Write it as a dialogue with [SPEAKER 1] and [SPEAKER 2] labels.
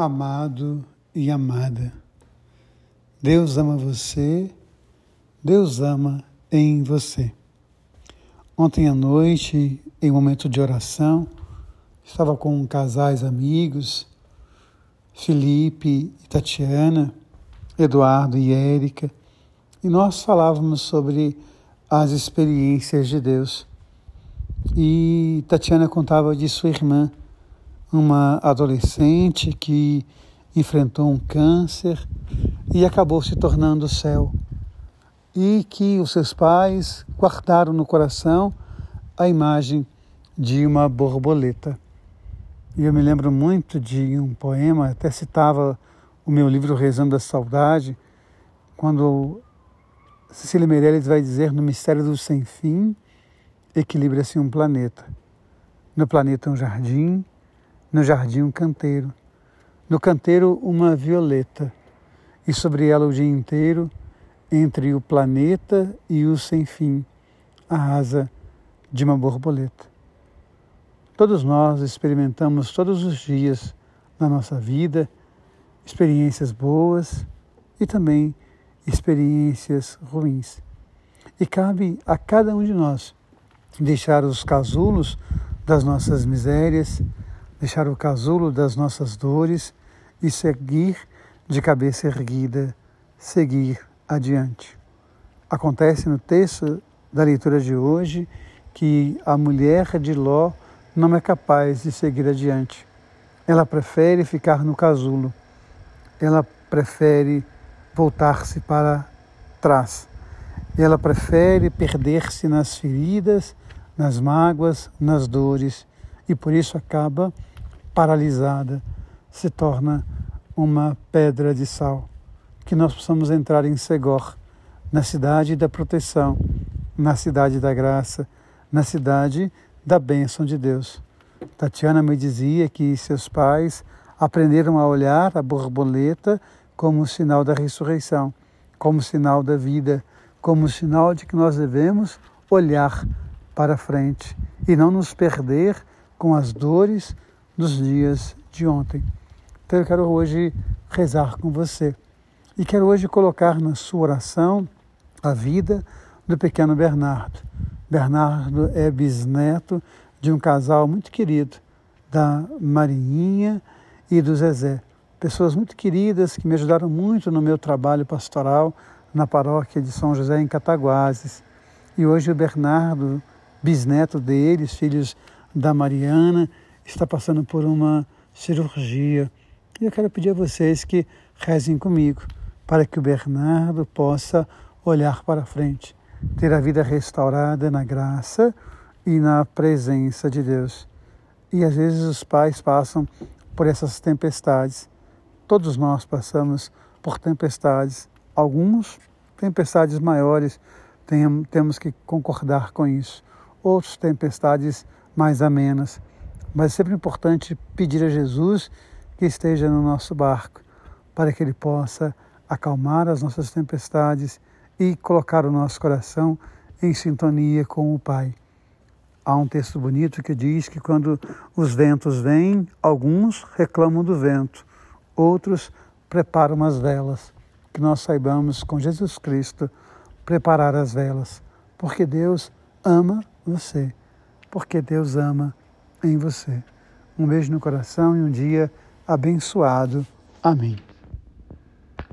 [SPEAKER 1] amado e amada. Deus ama você, Deus ama em você. Ontem à noite, em um momento de oração, estava com casais amigos, Felipe e Tatiana, Eduardo e Érica, e nós falávamos sobre as experiências de Deus. E Tatiana contava de sua irmã, uma adolescente que enfrentou um câncer e acabou se tornando céu. E que os seus pais guardaram no coração a imagem de uma borboleta. E eu me lembro muito de um poema, até citava o meu livro Rezando a Saudade, quando Cecília Meirelles vai dizer no Mistério do Sem Fim, equilibra-se um planeta. No planeta um jardim, no jardim um canteiro, no canteiro uma violeta, e sobre ela o dia inteiro, entre o planeta e o sem fim, a asa de uma borboleta. Todos nós experimentamos todos os dias na nossa vida experiências boas e também experiências ruins. E cabe a cada um de nós deixar os casulos das nossas misérias, deixar o casulo das nossas dores e seguir de cabeça erguida, seguir adiante. Acontece no texto da leitura de hoje que a mulher de Ló não é capaz de seguir adiante. Ela prefere ficar no casulo. Ela prefere voltar-se para trás. Ela prefere perder-se nas feridas, nas mágoas, nas dores e por isso acaba paralisada, se torna uma pedra de sal. Que nós possamos entrar em Segor, na cidade da proteção, na cidade da graça, na cidade da bênção de Deus. Tatiana me dizia que seus pais aprenderam a olhar a borboleta como sinal da ressurreição, como sinal da vida, como sinal de que nós devemos olhar para frente e não nos perder com as dores dos dias de ontem. Então eu quero hoje rezar com você e quero hoje colocar na sua oração a vida do pequeno Bernardo. Bernardo é bisneto de um casal muito querido, da Marinha e do Zezé. Pessoas muito queridas que me ajudaram muito no meu trabalho pastoral na paróquia de São José em Cataguases. E hoje o Bernardo, bisneto deles, filhos da Mariana, está passando por uma cirurgia. E eu quero pedir a vocês que rezem comigo para que o Bernardo possa olhar para frente, ter a vida restaurada na graça e na presença de Deus. E às vezes os pais passam por essas tempestades. Todos nós passamos por tempestades, alguns tempestades maiores, temos que concordar com isso. Outros tempestades mais amenas. Mas é sempre importante pedir a Jesus que esteja no nosso barco, para que ele possa acalmar as nossas tempestades e colocar o nosso coração em sintonia com o Pai. Há um texto bonito que diz que quando os ventos vêm, alguns reclamam do vento, outros preparam as velas. Que nós saibamos, com Jesus Cristo, preparar as velas, porque Deus ama você, porque Deus ama em você. Um beijo no coração e um dia abençoado. Amém.